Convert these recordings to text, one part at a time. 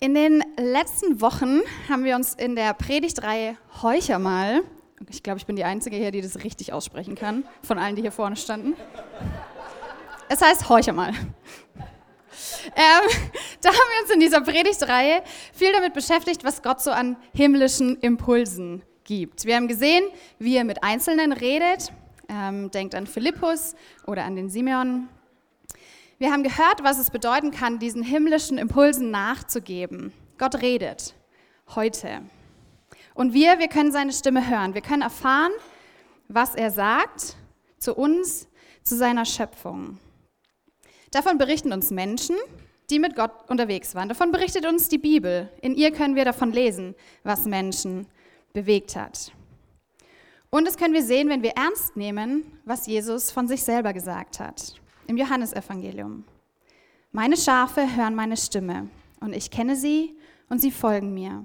In den letzten Wochen haben wir uns in der Predigtreihe Heucher mal, ich glaube, ich bin die Einzige hier, die das richtig aussprechen kann, von allen, die hier vorne standen. Es heißt Heucher mal. Ähm, da haben wir uns in dieser Predigtreihe viel damit beschäftigt, was Gott so an himmlischen Impulsen gibt. Wir haben gesehen, wie er mit Einzelnen redet. Ähm, denkt an Philippus oder an den Simeon. Wir haben gehört, was es bedeuten kann, diesen himmlischen Impulsen nachzugeben. Gott redet heute. Und wir, wir können seine Stimme hören. Wir können erfahren, was er sagt zu uns, zu seiner Schöpfung. Davon berichten uns Menschen, die mit Gott unterwegs waren. Davon berichtet uns die Bibel. In ihr können wir davon lesen, was Menschen bewegt hat. Und das können wir sehen, wenn wir ernst nehmen, was Jesus von sich selber gesagt hat im Johannesevangelium. Meine Schafe hören meine Stimme und ich kenne sie und sie folgen mir.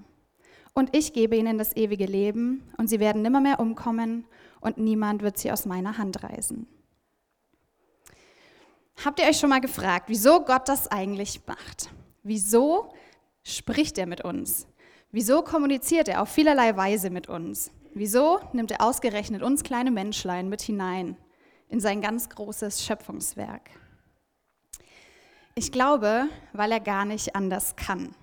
Und ich gebe ihnen das ewige Leben und sie werden nimmermehr umkommen und niemand wird sie aus meiner Hand reißen. Habt ihr euch schon mal gefragt, wieso Gott das eigentlich macht? Wieso spricht er mit uns? Wieso kommuniziert er auf vielerlei Weise mit uns? Wieso nimmt er ausgerechnet uns kleine Menschlein mit hinein in sein ganz großes Schöpfungswerk. Ich glaube, weil er gar nicht anders kann.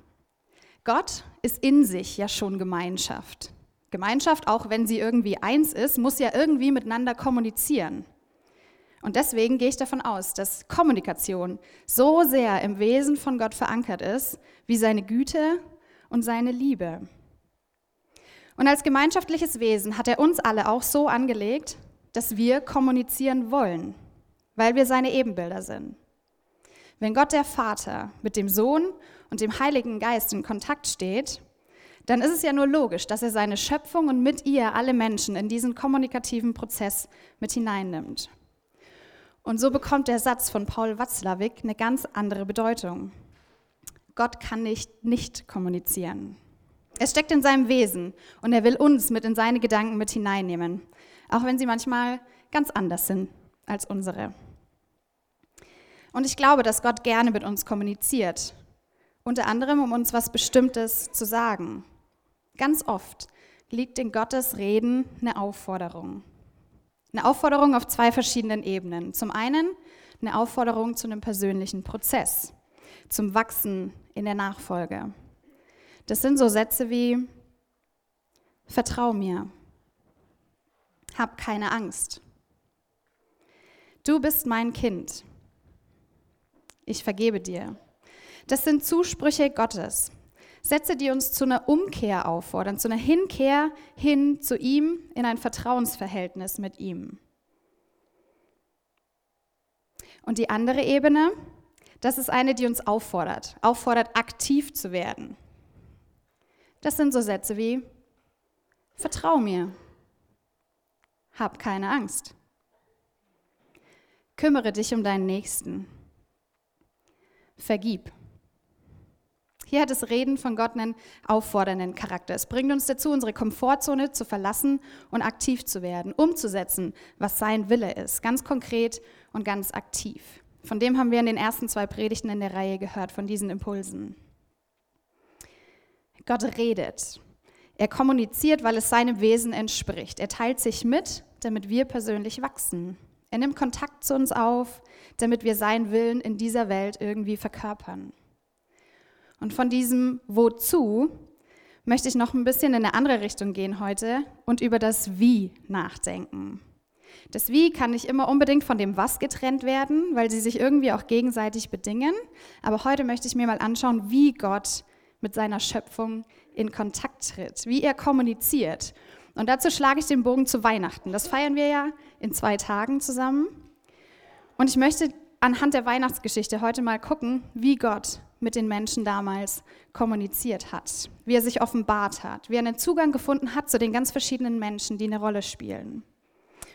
Gott ist in sich ja schon Gemeinschaft. Gemeinschaft, auch wenn sie irgendwie eins ist, muss ja irgendwie miteinander kommunizieren. Und deswegen gehe ich davon aus, dass Kommunikation so sehr im Wesen von Gott verankert ist, wie seine Güte und seine Liebe. Und als gemeinschaftliches Wesen hat er uns alle auch so angelegt, dass wir kommunizieren wollen, weil wir seine Ebenbilder sind. Wenn Gott der Vater mit dem Sohn und dem Heiligen Geist in Kontakt steht, dann ist es ja nur logisch, dass er seine Schöpfung und mit ihr alle Menschen in diesen kommunikativen Prozess mit hineinnimmt. Und so bekommt der Satz von Paul Watzlawick eine ganz andere Bedeutung. Gott kann nicht nicht kommunizieren. Es steckt in seinem Wesen und er will uns mit in seine Gedanken mit hineinnehmen auch wenn sie manchmal ganz anders sind als unsere. Und ich glaube, dass Gott gerne mit uns kommuniziert, unter anderem um uns was Bestimmtes zu sagen. Ganz oft liegt in Gottes Reden eine Aufforderung. Eine Aufforderung auf zwei verschiedenen Ebenen. Zum einen eine Aufforderung zu einem persönlichen Prozess, zum Wachsen in der Nachfolge. Das sind so Sätze wie, vertrau mir, hab keine Angst. Du bist mein Kind. Ich vergebe dir. Das sind Zusprüche Gottes. Sätze, die uns zu einer Umkehr auffordern, zu einer Hinkehr hin zu ihm in ein Vertrauensverhältnis mit ihm. Und die andere Ebene, das ist eine, die uns auffordert, auffordert, aktiv zu werden. Das sind so Sätze wie, vertrau mir, hab keine Angst. Kümmere dich um deinen Nächsten. Vergib. Hier hat das Reden von Gott einen auffordernden Charakter. Es bringt uns dazu, unsere Komfortzone zu verlassen und aktiv zu werden, umzusetzen, was sein Wille ist, ganz konkret und ganz aktiv. Von dem haben wir in den ersten zwei Predigten in der Reihe gehört, von diesen Impulsen. Gott redet. Er kommuniziert, weil es seinem Wesen entspricht. Er teilt sich mit, damit wir persönlich wachsen. Er nimmt Kontakt zu uns auf, damit wir seinen Willen in dieser Welt irgendwie verkörpern. Und von diesem Wozu möchte ich noch ein bisschen in eine andere Richtung gehen heute und über das Wie nachdenken. Das Wie kann nicht immer unbedingt von dem Was getrennt werden, weil sie sich irgendwie auch gegenseitig bedingen. Aber heute möchte ich mir mal anschauen, wie Gott mit seiner Schöpfung in Kontakt tritt, wie er kommuniziert. Und dazu schlage ich den Bogen zu Weihnachten. Das feiern wir ja in zwei Tagen zusammen. Und ich möchte anhand der Weihnachtsgeschichte heute mal gucken, wie Gott mit den Menschen damals kommuniziert hat, wie er sich offenbart hat, wie er einen Zugang gefunden hat zu den ganz verschiedenen Menschen, die eine Rolle spielen.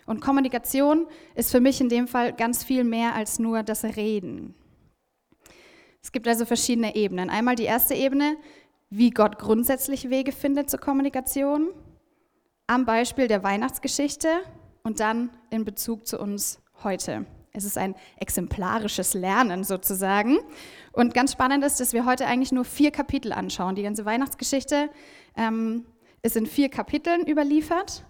Und Kommunikation ist für mich in dem Fall ganz viel mehr als nur das Reden. Es gibt also verschiedene Ebenen. Einmal die erste Ebene, wie Gott grundsätzlich Wege findet zur Kommunikation, am Beispiel der Weihnachtsgeschichte und dann in Bezug zu uns heute Es ist ein exemplarisches Lernen sozusagen. Und ganz spannend ist, dass wir heute eigentlich nur vier Kapitel anschauen. Die ganze Weihnachtsgeschichte ähm, ist in vier Kapiteln überliefert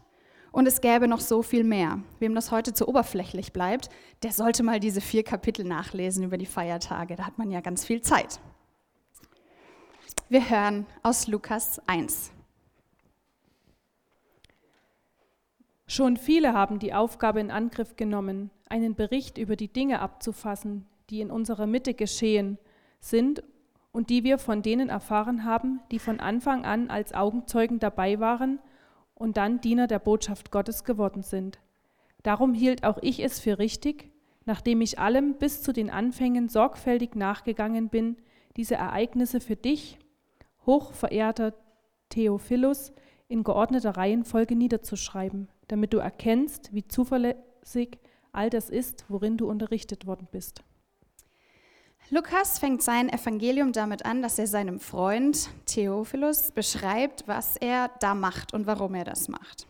und es gäbe noch so viel mehr. Wem das heute zu oberflächlich bleibt, der sollte mal diese vier Kapitel nachlesen über die Feiertage. Da hat man ja ganz viel Zeit. Wir hören aus Lukas 1. Schon viele haben die Aufgabe in Angriff genommen, einen Bericht über die Dinge abzufassen, die in unserer Mitte geschehen sind und die wir von denen erfahren haben, die von Anfang an als Augenzeugen dabei waren und dann Diener der Botschaft Gottes geworden sind. Darum hielt auch ich es für richtig, nachdem ich allem bis zu den Anfängen sorgfältig nachgegangen bin, diese Ereignisse für dich, hochverehrter Theophilus, in geordneter Reihenfolge niederzuschreiben damit du erkennst, wie zuverlässig all das ist, worin du unterrichtet worden bist. Lukas fängt sein Evangelium damit an, dass er seinem Freund Theophilus beschreibt, was er da macht und warum er das macht.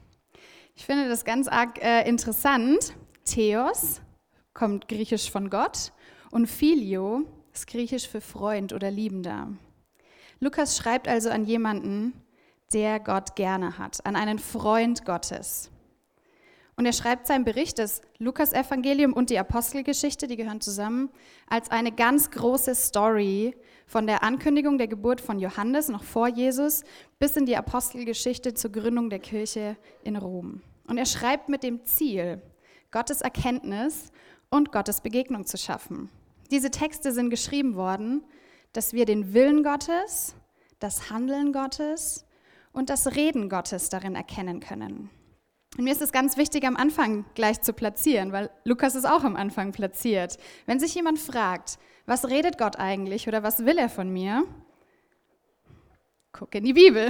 Ich finde das ganz arg äh, interessant. Theos kommt griechisch von Gott und Filio ist griechisch für Freund oder Liebender. Lukas schreibt also an jemanden, der Gott gerne hat, an einen Freund Gottes. Und er schreibt seinen Bericht, das Lukas-Evangelium und die Apostelgeschichte, die gehören zusammen, als eine ganz große Story von der Ankündigung der Geburt von Johannes noch vor Jesus bis in die Apostelgeschichte zur Gründung der Kirche in Rom. Und er schreibt mit dem Ziel, Gottes Erkenntnis und Gottes Begegnung zu schaffen. Diese Texte sind geschrieben worden, dass wir den Willen Gottes, das Handeln Gottes und das Reden Gottes darin erkennen können. Und mir ist es ganz wichtig, am Anfang gleich zu platzieren, weil Lukas ist auch am Anfang platziert. Wenn sich jemand fragt, was redet Gott eigentlich oder was will er von mir? Guck in die Bibel.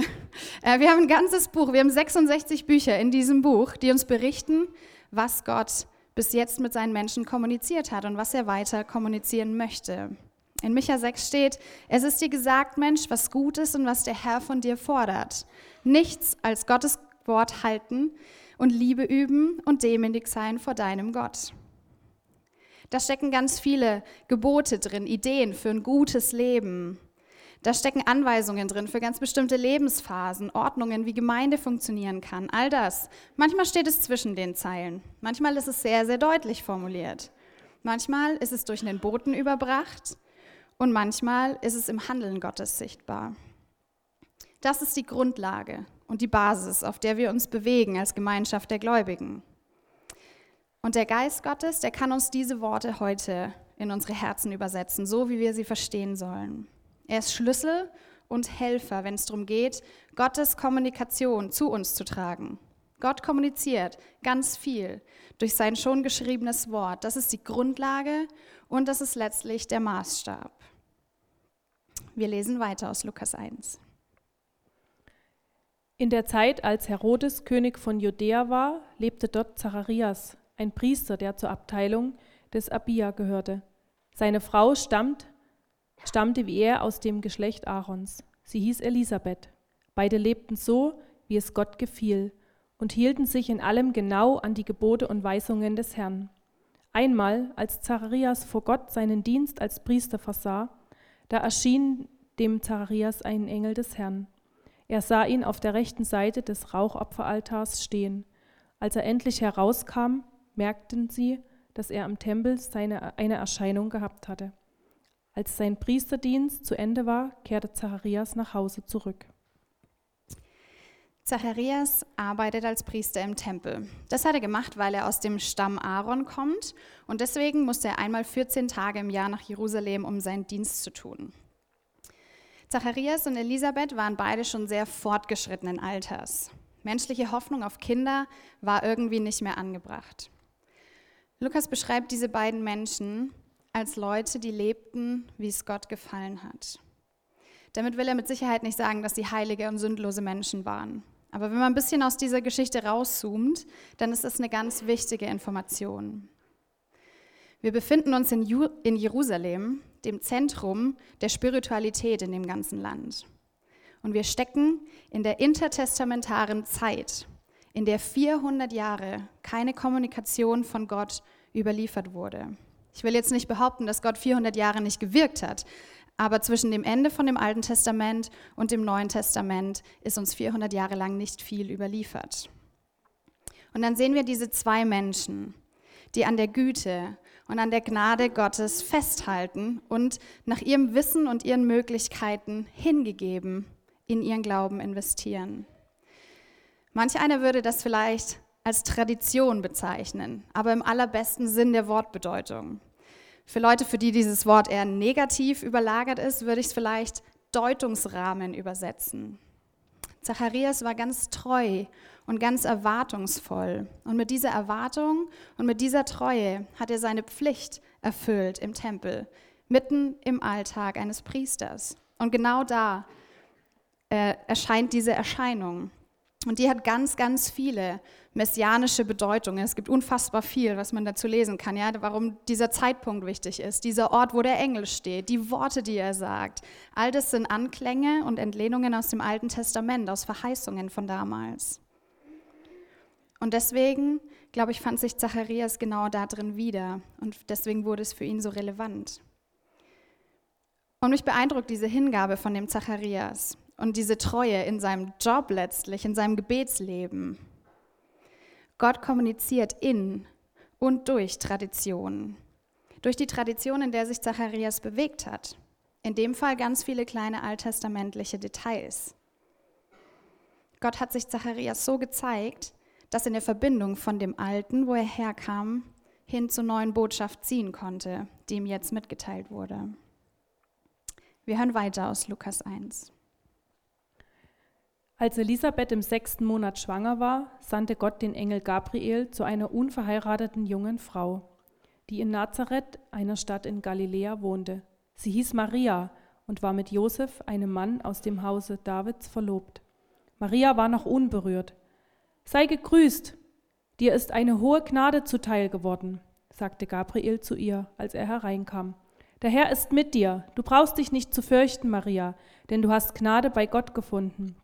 Äh, wir haben ein ganzes Buch, wir haben 66 Bücher in diesem Buch, die uns berichten, was Gott bis jetzt mit seinen Menschen kommuniziert hat und was er weiter kommunizieren möchte. In Micha 6 steht, es ist dir gesagt, Mensch, was gut ist und was der Herr von dir fordert. Nichts als Gottes Wort halten, und Liebe üben und demütig sein vor deinem Gott. Da stecken ganz viele Gebote drin, Ideen für ein gutes Leben. Da stecken Anweisungen drin für ganz bestimmte Lebensphasen, Ordnungen, wie Gemeinde funktionieren kann, all das. Manchmal steht es zwischen den Zeilen, manchmal ist es sehr, sehr deutlich formuliert. Manchmal ist es durch einen Boten überbracht und manchmal ist es im Handeln Gottes sichtbar. Das ist die Grundlage und die Basis, auf der wir uns bewegen als Gemeinschaft der Gläubigen. Und der Geist Gottes, der kann uns diese Worte heute in unsere Herzen übersetzen, so wie wir sie verstehen sollen. Er ist Schlüssel und Helfer, wenn es darum geht, Gottes Kommunikation zu uns zu tragen. Gott kommuniziert ganz viel durch sein schon geschriebenes Wort. Das ist die Grundlage und das ist letztlich der Maßstab. Wir lesen weiter aus Lukas 1. In der Zeit, als Herodes König von Judäa war, lebte dort Zacharias, ein Priester, der zur Abteilung des Abia gehörte. Seine Frau stammt, stammte wie er aus dem Geschlecht Aarons. Sie hieß Elisabeth. Beide lebten so, wie es Gott gefiel, und hielten sich in allem genau an die Gebote und Weisungen des Herrn. Einmal, als Zacharias vor Gott seinen Dienst als Priester versah, da erschien dem Zacharias ein Engel des Herrn. Er sah ihn auf der rechten Seite des Rauchopferaltars stehen. Als er endlich herauskam, merkten sie, dass er am Tempel seine, eine Erscheinung gehabt hatte. Als sein Priesterdienst zu Ende war, kehrte Zacharias nach Hause zurück. Zacharias arbeitet als Priester im Tempel. Das hat er gemacht, weil er aus dem Stamm Aaron kommt und deswegen musste er einmal 14 Tage im Jahr nach Jerusalem, um seinen Dienst zu tun. Zacharias und Elisabeth waren beide schon sehr fortgeschrittenen Alters. Menschliche Hoffnung auf Kinder war irgendwie nicht mehr angebracht. Lukas beschreibt diese beiden Menschen als Leute, die lebten, wie es Gott gefallen hat. Damit will er mit Sicherheit nicht sagen, dass sie heilige und sündlose Menschen waren. Aber wenn man ein bisschen aus dieser Geschichte rauszoomt, dann ist das eine ganz wichtige Information. Wir befinden uns in, Jerusalem, dem Zentrum der Spiritualität in dem ganzen Land. Und wir stecken in der intertestamentaren Zeit, in der 400 Jahre keine Kommunikation von Gott überliefert wurde. Ich will jetzt nicht behaupten, dass Gott 400 Jahre nicht gewirkt hat, aber zwischen dem Ende von dem Alten Testament und dem Neuen Testament ist uns 400 Jahre lang nicht viel überliefert. Und dann sehen wir diese zwei Menschen, die an der Güte und an der Gnade Gottes festhalten und nach ihrem Wissen und ihren Möglichkeiten hingegeben in ihren Glauben investieren. Manch einer würde das vielleicht als Tradition bezeichnen, aber im allerbesten Sinn der Wortbedeutung. Für Leute, für die dieses Wort eher negativ überlagert ist, würde ich es vielleicht Deutungsrahmen übersetzen. Zacharias war ganz treu und ganz erwartungsvoll. Und mit dieser Erwartung und mit dieser Treue hat er seine Pflicht erfüllt im Tempel, mitten im Alltag eines Priesters. Und genau da äh, erscheint diese Erscheinung. Und die hat ganz, ganz viele messianische Bedeutungen. Es gibt unfassbar viel, was man dazu lesen kann, ja, warum dieser Zeitpunkt wichtig ist, dieser Ort, wo der Engel steht, die Worte, die er sagt. All das sind Anklänge und Entlehnungen aus dem Alten Testament, aus Verheißungen von damals. Und deswegen, glaube ich, fand sich Zacharias genau da drin wieder. Und deswegen wurde es für ihn so relevant. Und mich beeindruckt diese Hingabe von dem Zacharias und diese Treue in seinem Job letztlich, in seinem Gebetsleben. Gott kommuniziert in und durch Traditionen. Durch die Tradition, in der sich Zacharias bewegt hat. In dem Fall ganz viele kleine alttestamentliche Details. Gott hat sich Zacharias so gezeigt, dass in der Verbindung von dem Alten, wo er herkam, hin zur neuen Botschaft ziehen konnte, die ihm jetzt mitgeteilt wurde. Wir hören weiter aus Lukas 1. Als Elisabeth im sechsten Monat schwanger war, sandte Gott den Engel Gabriel zu einer unverheirateten jungen Frau, die in Nazareth, einer Stadt in Galiläa, wohnte. Sie hieß Maria und war mit Josef, einem Mann aus dem Hause Davids, verlobt. Maria war noch unberührt. Sei gegrüßt, dir ist eine hohe Gnade zuteil geworden, sagte Gabriel zu ihr, als er hereinkam. Der Herr ist mit dir, du brauchst dich nicht zu fürchten, Maria, denn du hast Gnade bei Gott gefunden.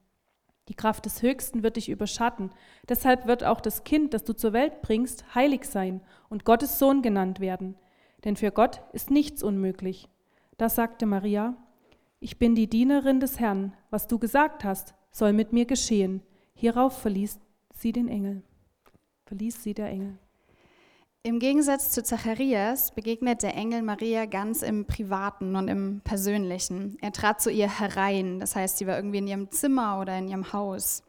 Die Kraft des Höchsten wird dich überschatten. Deshalb wird auch das Kind, das du zur Welt bringst, heilig sein und Gottes Sohn genannt werden. Denn für Gott ist nichts unmöglich. Da sagte Maria, ich bin die Dienerin des Herrn, was du gesagt hast, soll mit mir geschehen. Hierauf verließ sie den Engel. Verließ sie der Engel. Im Gegensatz zu Zacharias begegnet der Engel Maria ganz im Privaten und im Persönlichen. Er trat zu ihr herein, das heißt, sie war irgendwie in ihrem Zimmer oder in ihrem Haus,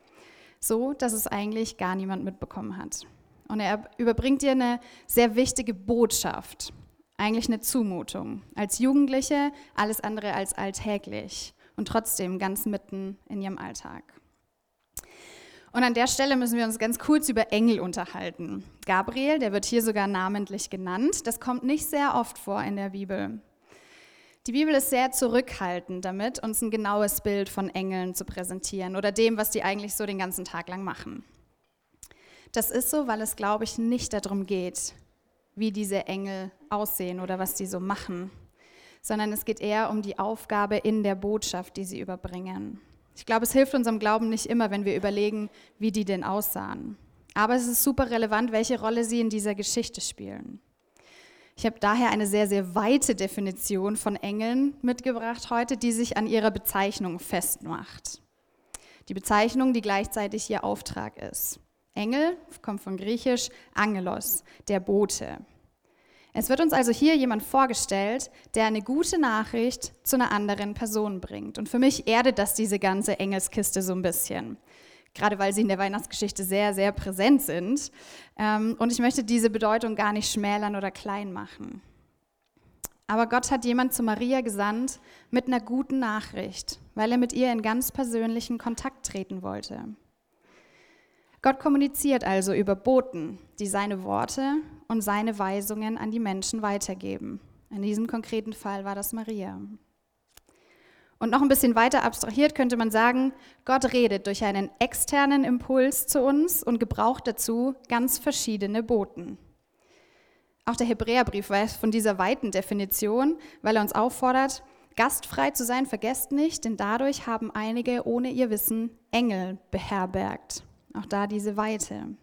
so dass es eigentlich gar niemand mitbekommen hat. Und er überbringt ihr eine sehr wichtige Botschaft, eigentlich eine Zumutung. Als Jugendliche alles andere als alltäglich und trotzdem ganz mitten in ihrem Alltag. Und an der Stelle müssen wir uns ganz kurz über Engel unterhalten. Gabriel, der wird hier sogar namentlich genannt, das kommt nicht sehr oft vor in der Bibel. Die Bibel ist sehr zurückhaltend damit, uns ein genaues Bild von Engeln zu präsentieren oder dem, was die eigentlich so den ganzen Tag lang machen. Das ist so, weil es, glaube ich, nicht darum geht, wie diese Engel aussehen oder was die so machen, sondern es geht eher um die Aufgabe in der Botschaft, die sie überbringen. Ich glaube, es hilft unserem Glauben nicht immer, wenn wir überlegen, wie die denn aussahen. Aber es ist super relevant, welche Rolle sie in dieser Geschichte spielen. Ich habe daher eine sehr, sehr weite Definition von Engeln mitgebracht heute, die sich an ihrer Bezeichnung festmacht. Die Bezeichnung, die gleichzeitig ihr Auftrag ist. Engel kommt von griechisch Angelos, der Bote. Es wird uns also hier jemand vorgestellt, der eine gute Nachricht zu einer anderen Person bringt. Und für mich erdet das diese ganze Engelskiste so ein bisschen. Gerade weil sie in der Weihnachtsgeschichte sehr, sehr präsent sind. Ähm, und ich möchte diese Bedeutung gar nicht schmälern oder klein machen. Aber Gott hat jemand zu Maria gesandt mit einer guten Nachricht, weil er mit ihr in ganz persönlichen Kontakt treten wollte. Gott kommuniziert also über Boten, die seine Worte und seine Weisungen an die Menschen weitergeben. In diesem konkreten Fall war das Maria. Und noch ein bisschen weiter abstrahiert könnte man sagen, Gott redet durch einen externen Impuls zu uns und gebraucht dazu ganz verschiedene Boten. Auch der Hebräerbrief weiß von dieser weiten Definition, weil er uns auffordert, gastfrei zu sein, vergesst nicht, denn dadurch haben einige ohne ihr Wissen Engel beherbergt. Auch da diese Weite.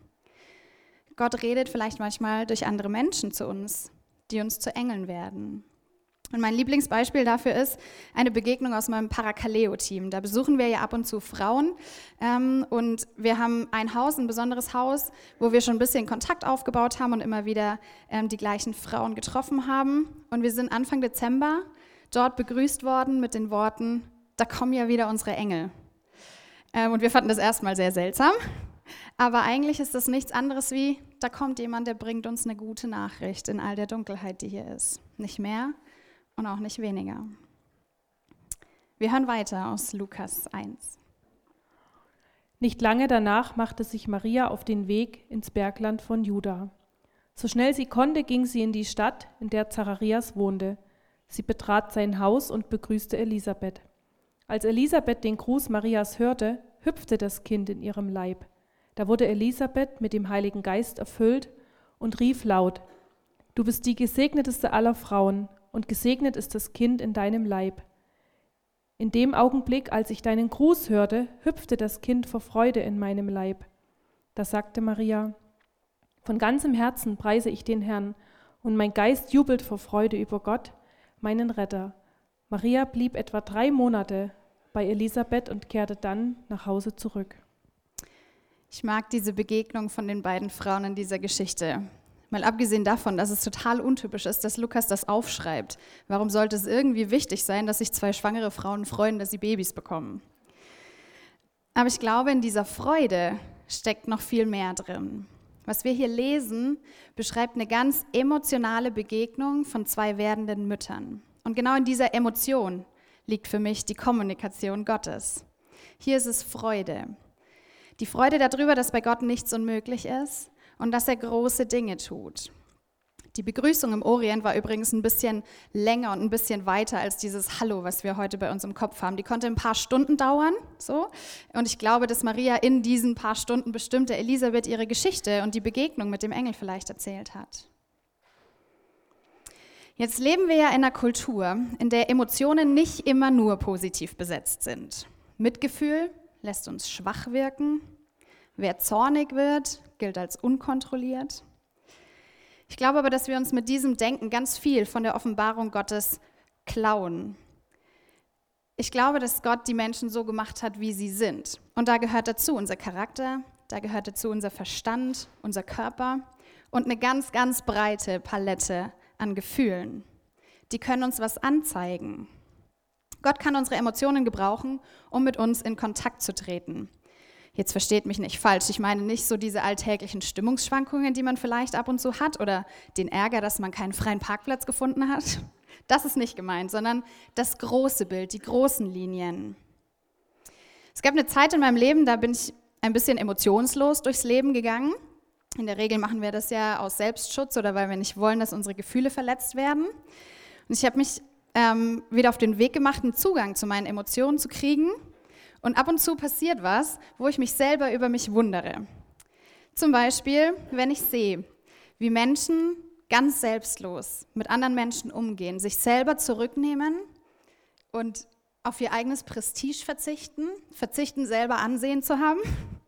Gott redet vielleicht manchmal durch andere Menschen zu uns, die uns zu Engeln werden. Und mein Lieblingsbeispiel dafür ist eine Begegnung aus meinem Parakaleo-Team. Da besuchen wir ja ab und zu Frauen ähm, und wir haben ein Haus, ein besonderes Haus, wo wir schon ein bisschen Kontakt aufgebaut haben und immer wieder ähm, die gleichen Frauen getroffen haben. Und wir sind Anfang Dezember dort begrüßt worden mit den Worten, da kommen ja wieder unsere Engel. Ähm, und wir fanden das erstmal sehr seltsam, aber eigentlich ist das nichts anderes wie, da kommt jemand, der bringt uns eine gute Nachricht in all der Dunkelheit, die hier ist. Nicht mehr, und auch nicht weniger. Wir hören weiter aus Lukas 1. Nicht lange danach machte sich Maria auf den Weg ins Bergland von Juda. So schnell sie konnte, ging sie in die Stadt, in der Zacharias wohnte. Sie betrat sein Haus und begrüßte Elisabeth. Als Elisabeth den Gruß Marias hörte, hüpfte das Kind in ihrem Leib. Da wurde Elisabeth mit dem Heiligen Geist erfüllt und rief laut, Du bist die gesegneteste aller Frauen und gesegnet ist das Kind in deinem Leib. In dem Augenblick, als ich deinen Gruß hörte, hüpfte das Kind vor Freude in meinem Leib. Da sagte Maria, von ganzem Herzen preise ich den Herrn, und mein Geist jubelt vor Freude über Gott, meinen Retter. Maria blieb etwa drei Monate bei Elisabeth und kehrte dann nach Hause zurück. Ich mag diese Begegnung von den beiden Frauen in dieser Geschichte. Mal abgesehen davon, dass es total untypisch ist, dass Lukas das aufschreibt. Warum sollte es irgendwie wichtig sein, dass sich zwei schwangere Frauen freuen, dass sie Babys bekommen? Aber ich glaube, in dieser Freude steckt noch viel mehr drin. Was wir hier lesen, beschreibt eine ganz emotionale Begegnung von zwei werdenden Müttern. Und genau in dieser Emotion liegt für mich die Kommunikation Gottes. Hier ist es Freude. Die Freude darüber, dass bei Gott nichts unmöglich ist und dass er große Dinge tut. Die Begrüßung im Orient war übrigens ein bisschen länger und ein bisschen weiter als dieses Hallo, was wir heute bei uns im Kopf haben. Die konnte ein paar Stunden dauern, so. Und ich glaube, dass Maria in diesen paar Stunden bestimmte Elisabeth ihre Geschichte und die Begegnung mit dem Engel vielleicht erzählt hat. Jetzt leben wir ja in einer Kultur, in der Emotionen nicht immer nur positiv besetzt sind. Mitgefühl lässt uns schwach wirken. Wer zornig wird, gilt als unkontrolliert. Ich glaube aber, dass wir uns mit diesem Denken ganz viel von der Offenbarung Gottes klauen. Ich glaube, dass Gott die Menschen so gemacht hat, wie sie sind. Und da gehört dazu unser Charakter, da gehört dazu unser Verstand, unser Körper und eine ganz, ganz breite Palette an Gefühlen. Die können uns was anzeigen. Gott kann unsere Emotionen gebrauchen, um mit uns in Kontakt zu treten. Jetzt versteht mich nicht falsch. Ich meine nicht so diese alltäglichen Stimmungsschwankungen, die man vielleicht ab und zu hat oder den Ärger, dass man keinen freien Parkplatz gefunden hat. Das ist nicht gemeint, sondern das große Bild, die großen Linien. Es gab eine Zeit in meinem Leben, da bin ich ein bisschen emotionslos durchs Leben gegangen. In der Regel machen wir das ja aus Selbstschutz oder weil wir nicht wollen, dass unsere Gefühle verletzt werden. Und ich habe mich ähm, wieder auf den Weg gemacht, einen Zugang zu meinen Emotionen zu kriegen und ab und zu passiert was, wo ich mich selber über mich wundere. Zum Beispiel, wenn ich sehe, wie Menschen ganz selbstlos mit anderen Menschen umgehen, sich selber zurücknehmen und auf ihr eigenes Prestige verzichten, verzichten, selber Ansehen zu haben,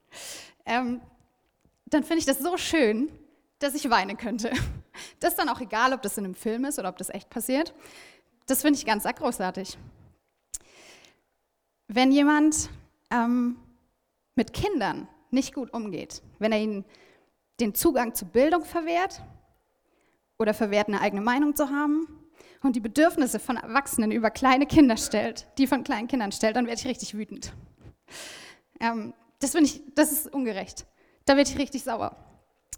ähm, dann finde ich das so schön, dass ich weinen könnte. Das ist dann auch egal, ob das in einem Film ist oder ob das echt passiert. Das finde ich ganz großartig. Wenn jemand ähm, mit Kindern nicht gut umgeht, wenn er ihnen den Zugang zu Bildung verwehrt oder verwehrt, eine eigene Meinung zu haben und die Bedürfnisse von Erwachsenen über kleine Kinder stellt, die von kleinen Kindern stellt, dann werde ich richtig wütend. Ähm, das ich, das ist ungerecht. Da werde ich richtig sauer.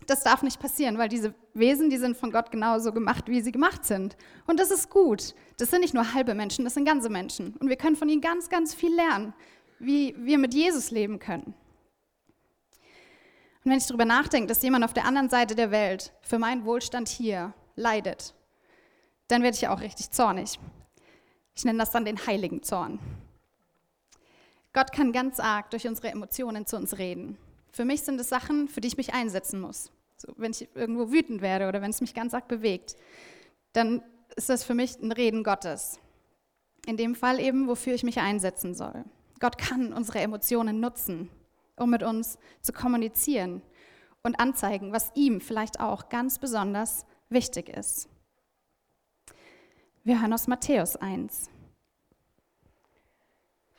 Das darf nicht passieren, weil diese Wesen, die sind von Gott genauso gemacht, wie sie gemacht sind. Und das ist gut. Das sind nicht nur halbe Menschen, das sind ganze Menschen. Und wir können von ihnen ganz, ganz viel lernen, wie wir mit Jesus leben können. Und wenn ich darüber nachdenke, dass jemand auf der anderen Seite der Welt für meinen Wohlstand hier leidet, dann werde ich auch richtig zornig. Ich nenne das dann den heiligen Zorn. Gott kann ganz arg durch unsere Emotionen zu uns reden. Für mich sind es Sachen, für die ich mich einsetzen muss. So, wenn ich irgendwo wütend werde oder wenn es mich ganz arg bewegt, dann ist das für mich ein Reden Gottes. In dem Fall eben, wofür ich mich einsetzen soll. Gott kann unsere Emotionen nutzen, um mit uns zu kommunizieren, und anzeigen, was ihm vielleicht auch ganz besonders wichtig ist. Wir hören aus Matthäus 1.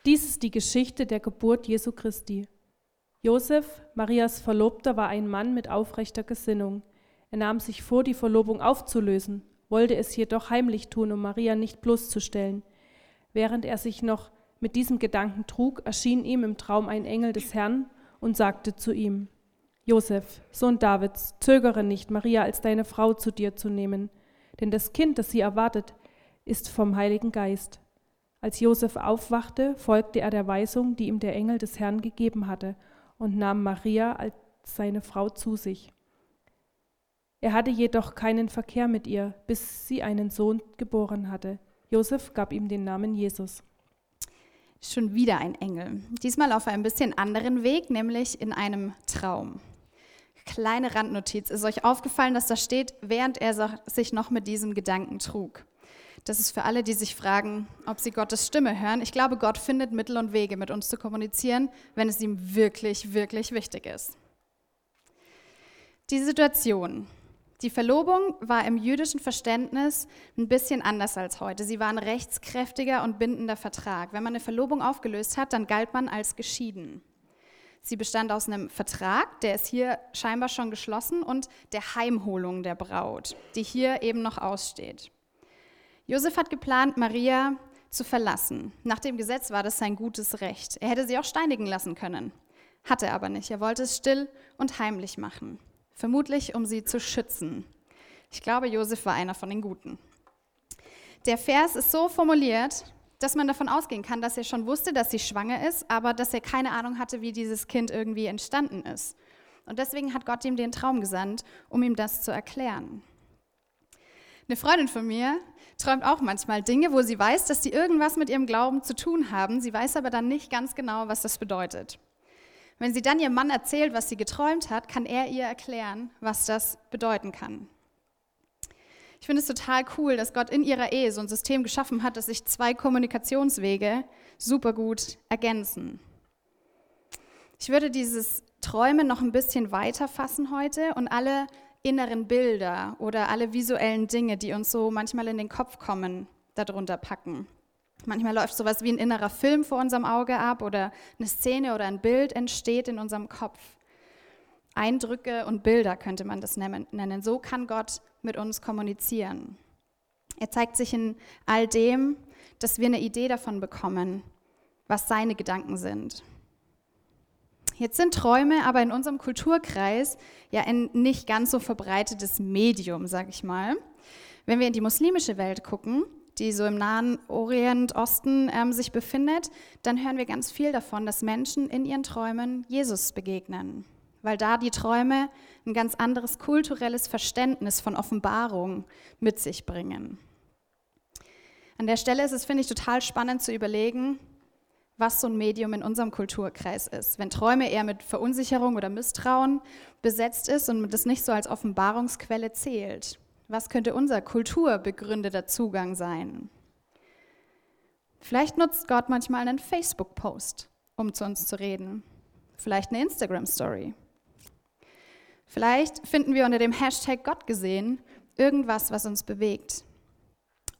Dies ist die Geschichte der Geburt Jesu Christi. Josef, Marias Verlobter, war ein Mann mit aufrechter Gesinnung. Er nahm sich vor, die Verlobung aufzulösen, wollte es jedoch heimlich tun, um Maria nicht bloßzustellen. Während er sich noch mit diesem Gedanken trug, erschien ihm im Traum ein Engel des Herrn und sagte zu ihm, Josef, Sohn Davids, zögere nicht, Maria als deine Frau zu dir zu nehmen, denn das Kind, das sie erwartet, ist vom Heiligen Geist. Als Josef aufwachte, folgte er der Weisung, die ihm der Engel des Herrn gegeben hatte, und nahm Maria als seine Frau zu sich. Er hatte jedoch keinen Verkehr mit ihr, bis sie einen Sohn geboren hatte. Josef gab ihm den Namen Jesus. Schon wieder ein Engel. Diesmal auf einem bisschen anderen Weg, nämlich in einem Traum. Kleine Randnotiz. Ist euch aufgefallen, dass da steht, während er sich noch mit diesem Gedanken trug? Das ist für alle, die sich fragen, ob sie Gottes Stimme hören. Ich glaube, Gott findet Mittel und Wege, mit uns zu kommunizieren, wenn es ihm wirklich, wirklich wichtig ist. Die Situation. Die Verlobung war im jüdischen Verständnis ein bisschen anders als heute. Sie war ein rechtskräftiger und bindender Vertrag. Wenn man eine Verlobung aufgelöst hat, dann galt man als geschieden. Sie bestand aus einem Vertrag, der ist hier scheinbar schon geschlossen, und der Heimholung der Braut, die hier eben noch aussteht. Josef hat geplant, Maria zu verlassen. Nach dem Gesetz war das sein gutes Recht. Er hätte sie auch steinigen lassen können. Hatte aber nicht. Er wollte es still und heimlich machen. Vermutlich, um sie zu schützen. Ich glaube, Josef war einer von den Guten. Der Vers ist so formuliert, dass man davon ausgehen kann, dass er schon wusste, dass sie schwanger ist, aber dass er keine Ahnung hatte, wie dieses Kind irgendwie entstanden ist. Und deswegen hat Gott ihm den Traum gesandt, um ihm das zu erklären. Eine Freundin von mir träumt auch manchmal Dinge, wo sie weiß, dass sie irgendwas mit ihrem Glauben zu tun haben. Sie weiß aber dann nicht ganz genau, was das bedeutet. Wenn sie dann ihrem Mann erzählt, was sie geträumt hat, kann er ihr erklären, was das bedeuten kann. Ich finde es total cool, dass Gott in ihrer Ehe so ein System geschaffen hat, dass sich zwei Kommunikationswege super gut ergänzen. Ich würde dieses Träumen noch ein bisschen weiter fassen heute und alle inneren Bilder oder alle visuellen Dinge, die uns so manchmal in den Kopf kommen, darunter packen. Manchmal läuft sowas wie ein innerer Film vor unserem Auge ab oder eine Szene oder ein Bild entsteht in unserem Kopf. Eindrücke und Bilder könnte man das nennen. So kann Gott mit uns kommunizieren. Er zeigt sich in all dem, dass wir eine Idee davon bekommen, was seine Gedanken sind. Jetzt sind Träume aber in unserem Kulturkreis ja ein nicht ganz so verbreitetes Medium, sag ich mal. Wenn wir in die muslimische Welt gucken, die so im Nahen Orient, Osten ähm, sich befindet, dann hören wir ganz viel davon, dass Menschen in ihren Träumen Jesus begegnen, weil da die Träume ein ganz anderes kulturelles Verständnis von Offenbarung mit sich bringen. An der Stelle ist es, finde ich, total spannend zu überlegen, was so ein Medium in unserem Kulturkreis ist. Wenn Träume eher mit Verunsicherung oder Misstrauen besetzt ist und das nicht so als Offenbarungsquelle zählt, was könnte unser kulturbegründeter Zugang sein? Vielleicht nutzt Gott manchmal einen Facebook-Post, um zu uns zu reden. Vielleicht eine Instagram-Story. Vielleicht finden wir unter dem Hashtag Gott gesehen irgendwas, was uns bewegt.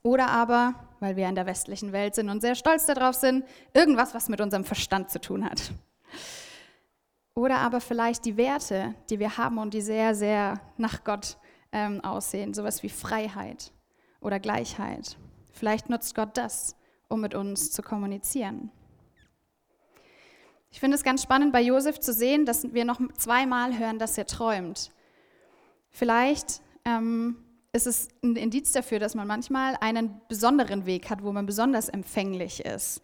Oder aber weil wir in der westlichen Welt sind und sehr stolz darauf sind, irgendwas, was mit unserem Verstand zu tun hat. Oder aber vielleicht die Werte, die wir haben und die sehr, sehr nach Gott ähm, aussehen, sowas wie Freiheit oder Gleichheit. Vielleicht nutzt Gott das, um mit uns zu kommunizieren. Ich finde es ganz spannend bei Josef zu sehen, dass wir noch zweimal hören, dass er träumt. Vielleicht ähm, ist es ein Indiz dafür, dass man manchmal einen besonderen Weg hat, wo man besonders empfänglich ist.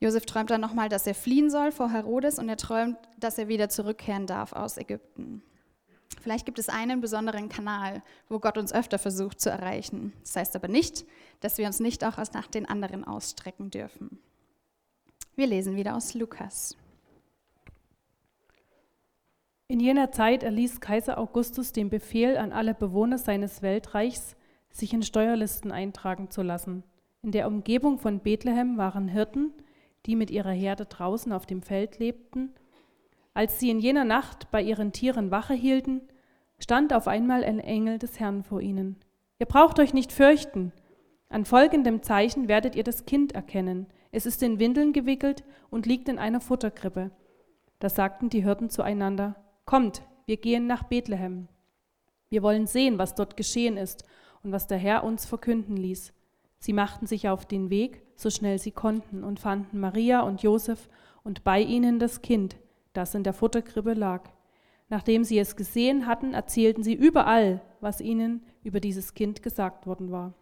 Josef träumt dann nochmal, dass er fliehen soll vor Herodes und er träumt, dass er wieder zurückkehren darf aus Ägypten. Vielleicht gibt es einen besonderen Kanal, wo Gott uns öfter versucht zu erreichen. Das heißt aber nicht, dass wir uns nicht auch nach den anderen ausstrecken dürfen. Wir lesen wieder aus Lukas. In jener Zeit erließ Kaiser Augustus den Befehl an alle Bewohner seines Weltreichs, sich in Steuerlisten eintragen zu lassen. In der Umgebung von Bethlehem waren Hirten, die mit ihrer Herde draußen auf dem Feld lebten, Als sie in jener Nacht bei ihren Tieren Wache hielten, stand auf einmal ein Engel des Herrn vor ihnen. Ihr braucht euch nicht fürchten. An folgendem Zeichen werdet ihr das Kind erkennen. Es ist in Windeln gewickelt und liegt in einer Futterkrippe. Da sagten die Hirten zueinander, Kommt, wir gehen nach Bethlehem. Wir wollen sehen, was dort geschehen ist und was der Herr uns verkünden ließ. Sie machten sich auf den Weg, so schnell sie konnten, und fanden Maria und Josef und bei ihnen das Kind, das in der Futterkrippe lag. Nachdem sie es gesehen hatten, erzählten sie überall, was ihnen über dieses Kind gesagt worden war.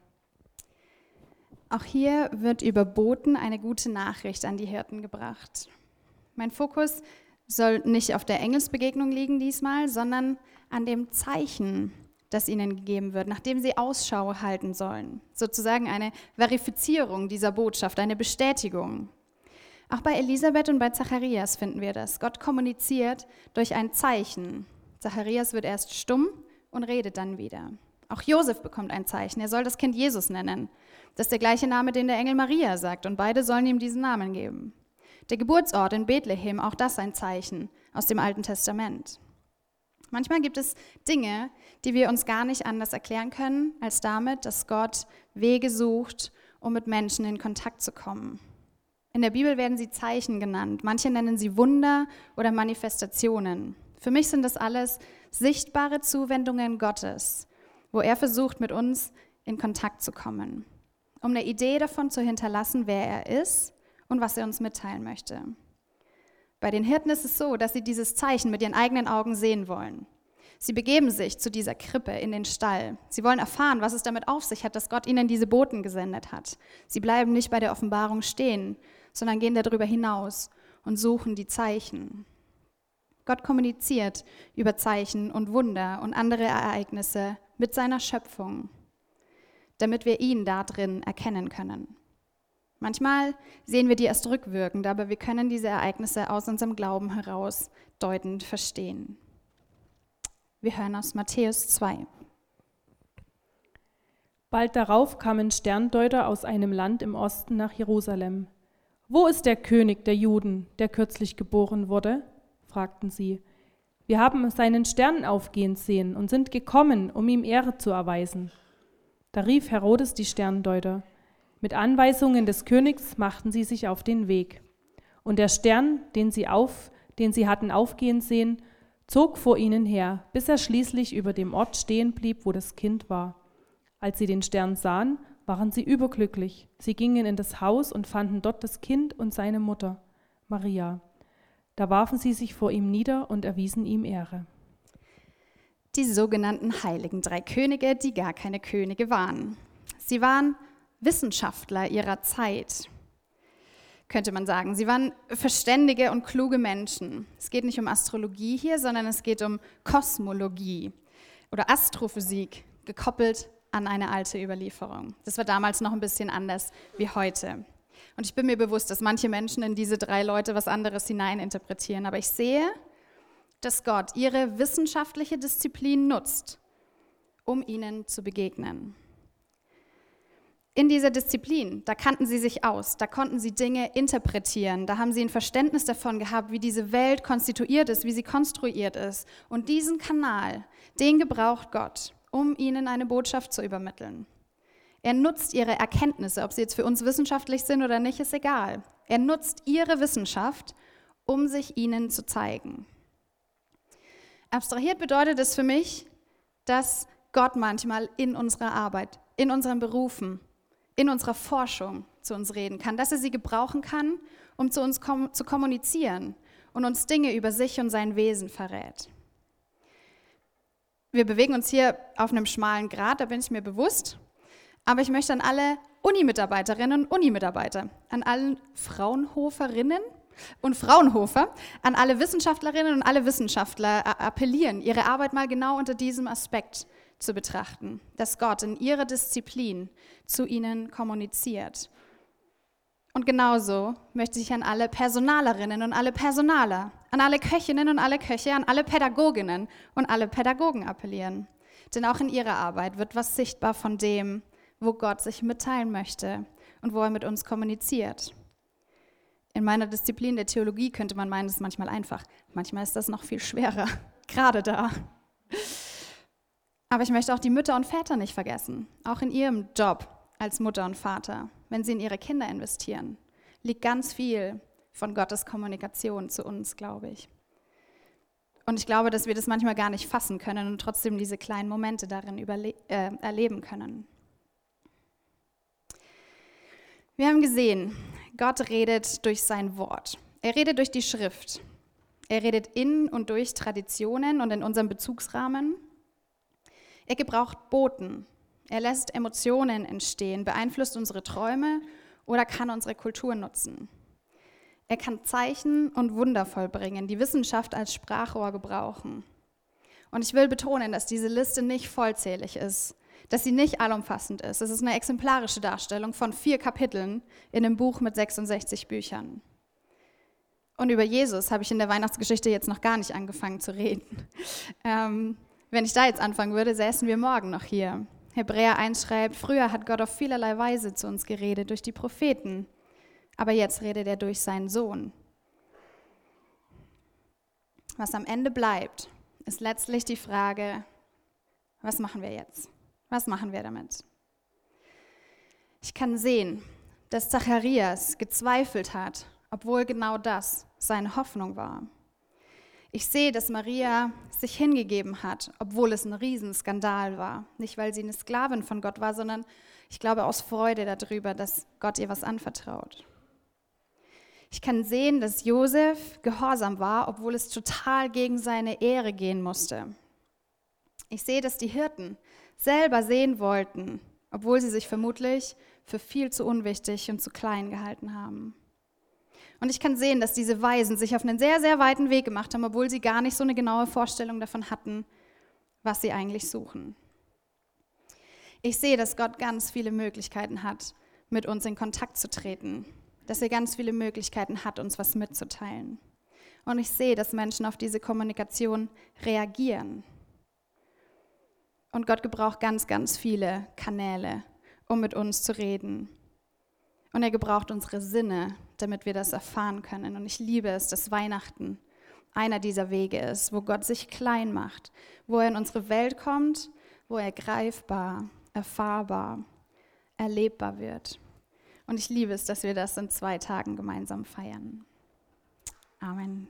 Auch hier wird über Boten eine gute Nachricht an die Hirten gebracht. Mein Fokus soll nicht auf der Engelsbegegnung liegen diesmal, sondern an dem Zeichen, das ihnen gegeben wird, nachdem sie Ausschau halten sollen. Sozusagen eine Verifizierung dieser Botschaft, eine Bestätigung. Auch bei Elisabeth und bei Zacharias finden wir das. Gott kommuniziert durch ein Zeichen. Zacharias wird erst stumm und redet dann wieder. Auch Josef bekommt ein Zeichen. Er soll das Kind Jesus nennen. Das ist der gleiche Name, den der Engel Maria sagt, und beide sollen ihm diesen Namen geben. Der Geburtsort in Bethlehem, auch das ein Zeichen aus dem Alten Testament. Manchmal gibt es Dinge, die wir uns gar nicht anders erklären können, als damit, dass Gott Wege sucht, um mit Menschen in Kontakt zu kommen. In der Bibel werden sie Zeichen genannt. Manche nennen sie Wunder oder Manifestationen. Für mich sind das alles sichtbare Zuwendungen Gottes, wo er versucht, mit uns in Kontakt zu kommen, um eine Idee davon zu hinterlassen, wer er ist und was er uns mitteilen möchte. Bei den Hirten ist es so, dass sie dieses Zeichen mit ihren eigenen Augen sehen wollen. Sie begeben sich zu dieser Krippe in den Stall. Sie wollen erfahren, was es damit auf sich hat, dass Gott ihnen diese Boten gesendet hat. Sie bleiben nicht bei der Offenbarung stehen, sondern gehen darüber hinaus und suchen die Zeichen. Gott kommuniziert über Zeichen und Wunder und andere Ereignisse mit seiner Schöpfung, damit wir ihn da drin erkennen können. Manchmal sehen wir die erst rückwirkend, aber wir können diese Ereignisse aus unserem Glauben heraus deutend verstehen. Wir hören aus Matthäus 2. Bald darauf kamen Sterndeuter aus einem Land im Osten nach Jerusalem. Wo ist der König der Juden, der kürzlich geboren wurde? fragten sie. Wir haben seinen Stern aufgehen sehen und sind gekommen, um ihm Ehre zu erweisen. Da rief Herodes die Sterndeuter. Mit Anweisungen des Königs machten sie sich auf den Weg. Und der Stern, den sie, auf, den sie hatten aufgehen sehen, zog vor ihnen her, bis er schließlich über dem Ort stehen blieb, wo das Kind war. Als sie den Stern sahen, waren sie überglücklich. Sie gingen in das Haus und fanden dort das Kind und seine Mutter, Maria. Da warfen sie sich vor ihm nieder und erwiesen ihm Ehre. Die sogenannten heiligen drei Könige, die gar keine Könige waren. Sie waren Wissenschaftler ihrer Zeit, könnte man sagen. Sie waren verständige und kluge Menschen. Es geht nicht um Astrologie hier, sondern es geht um Kosmologie oder Astrophysik, gekoppelt an eine alte Überlieferung. Das war damals noch ein bisschen anders wie heute. Und ich bin mir bewusst, dass manche Menschen in diese drei Leute was anderes hineininterpretieren. Aber ich sehe, dass Gott ihre wissenschaftliche Disziplin nutzt, um ihnen zu begegnen in dieser Disziplin, da kannten sie sich aus, da konnten sie Dinge interpretieren, da haben sie ein Verständnis davon gehabt, wie diese Welt konstituiert ist, wie sie konstruiert ist. Und diesen Kanal, den gebraucht Gott, um ihnen eine Botschaft zu übermitteln. Er nutzt ihre Erkenntnisse, ob sie jetzt für uns wissenschaftlich sind oder nicht, ist egal. Er nutzt ihre Wissenschaft, um sich ihnen zu zeigen. Abstrahiert bedeutet es für mich, dass Gott manchmal in unserer Arbeit, in unseren Berufen, in unserer Forschung zu uns reden kann, dass er sie gebrauchen kann, um zu uns kom zu kommunizieren und uns Dinge über sich und sein Wesen verrät. Wir bewegen uns hier auf einem schmalen Grad, da bin ich mir bewusst. Aber ich möchte an alle Uni-Mitarbeiterinnen und Uni-Mitarbeiter, an allen Fraunhoferinnen und Fraunhofer, an alle Wissenschaftlerinnen und alle Wissenschaftler appellieren, ihre Arbeit mal genau unter diesem Aspekt zu betrachten, dass Gott in ihrer Disziplin zu ihnen kommuniziert. Und genauso möchte ich an alle Personalerinnen und alle Personaler, an alle Köchinnen und alle Köche, an alle Pädagoginnen und alle Pädagogen appellieren. Denn auch in ihrer Arbeit wird was sichtbar von dem, wo Gott sich mitteilen möchte und wo er mit uns kommuniziert. In meiner Disziplin der Theologie könnte man meinen, es ist manchmal einfach. Manchmal ist das noch viel schwerer, gerade da. Aber ich möchte auch die Mütter und Väter nicht vergessen, auch in ihrem Job als Mutter und Vater, wenn sie in ihre Kinder investieren, liegt ganz viel von Gottes Kommunikation zu uns, glaube ich. Und ich glaube, dass wir das manchmal gar nicht fassen können und trotzdem diese kleinen Momente darin äh, erleben können. Wir haben gesehen, Gott redet durch sein Wort. Er redet durch die Schrift. Er redet in und durch Traditionen und in unserem Bezugsrahmen. Er gebraucht Boten. Er lässt Emotionen entstehen, beeinflusst unsere Träume oder kann unsere Kultur nutzen. Er kann Zeichen und Wunder vollbringen, die Wissenschaft als Sprachrohr gebrauchen. Und ich will betonen, dass diese Liste nicht vollzählig ist, dass sie nicht allumfassend ist. Es ist eine exemplarische Darstellung von vier Kapiteln in einem Buch mit 66 Büchern. Und über Jesus habe ich in der Weihnachtsgeschichte jetzt noch gar nicht angefangen zu reden. Ähm, wenn ich da jetzt anfangen würde, säßen wir morgen noch hier. Hebräer 1 schreibt, früher hat Gott auf vielerlei Weise zu uns geredet, durch die Propheten, aber jetzt redet er durch seinen Sohn. Was am Ende bleibt, ist letztlich die Frage, was machen wir jetzt? Was machen wir damit? Ich kann sehen, dass Zacharias gezweifelt hat, obwohl genau das seine Hoffnung war. Ich sehe, dass Maria sich hingegeben hat, obwohl es ein Riesenskandal war. Nicht, weil sie eine Sklavin von Gott war, sondern ich glaube aus Freude darüber, dass Gott ihr was anvertraut. Ich kann sehen, dass Josef gehorsam war, obwohl es total gegen seine Ehre gehen musste. Ich sehe, dass die Hirten selber sehen wollten, obwohl sie sich vermutlich für viel zu unwichtig und zu klein gehalten haben. Und ich kann sehen, dass diese Weisen sich auf einen sehr, sehr weiten Weg gemacht haben, obwohl sie gar nicht so eine genaue Vorstellung davon hatten, was sie eigentlich suchen. Ich sehe, dass Gott ganz viele Möglichkeiten hat, mit uns in Kontakt zu treten, dass er ganz viele Möglichkeiten hat, uns was mitzuteilen. Und ich sehe, dass Menschen auf diese Kommunikation reagieren. Und Gott gebraucht ganz, ganz viele Kanäle, um mit uns zu reden. Und er gebraucht unsere Sinne, damit wir das erfahren können. Und ich liebe es, dass Weihnachten einer dieser Wege ist, wo Gott sich klein macht, wo er in unsere Welt kommt, wo er greifbar, erfahrbar, erlebbar wird. Und ich liebe es, dass wir das in zwei Tagen gemeinsam feiern. Amen.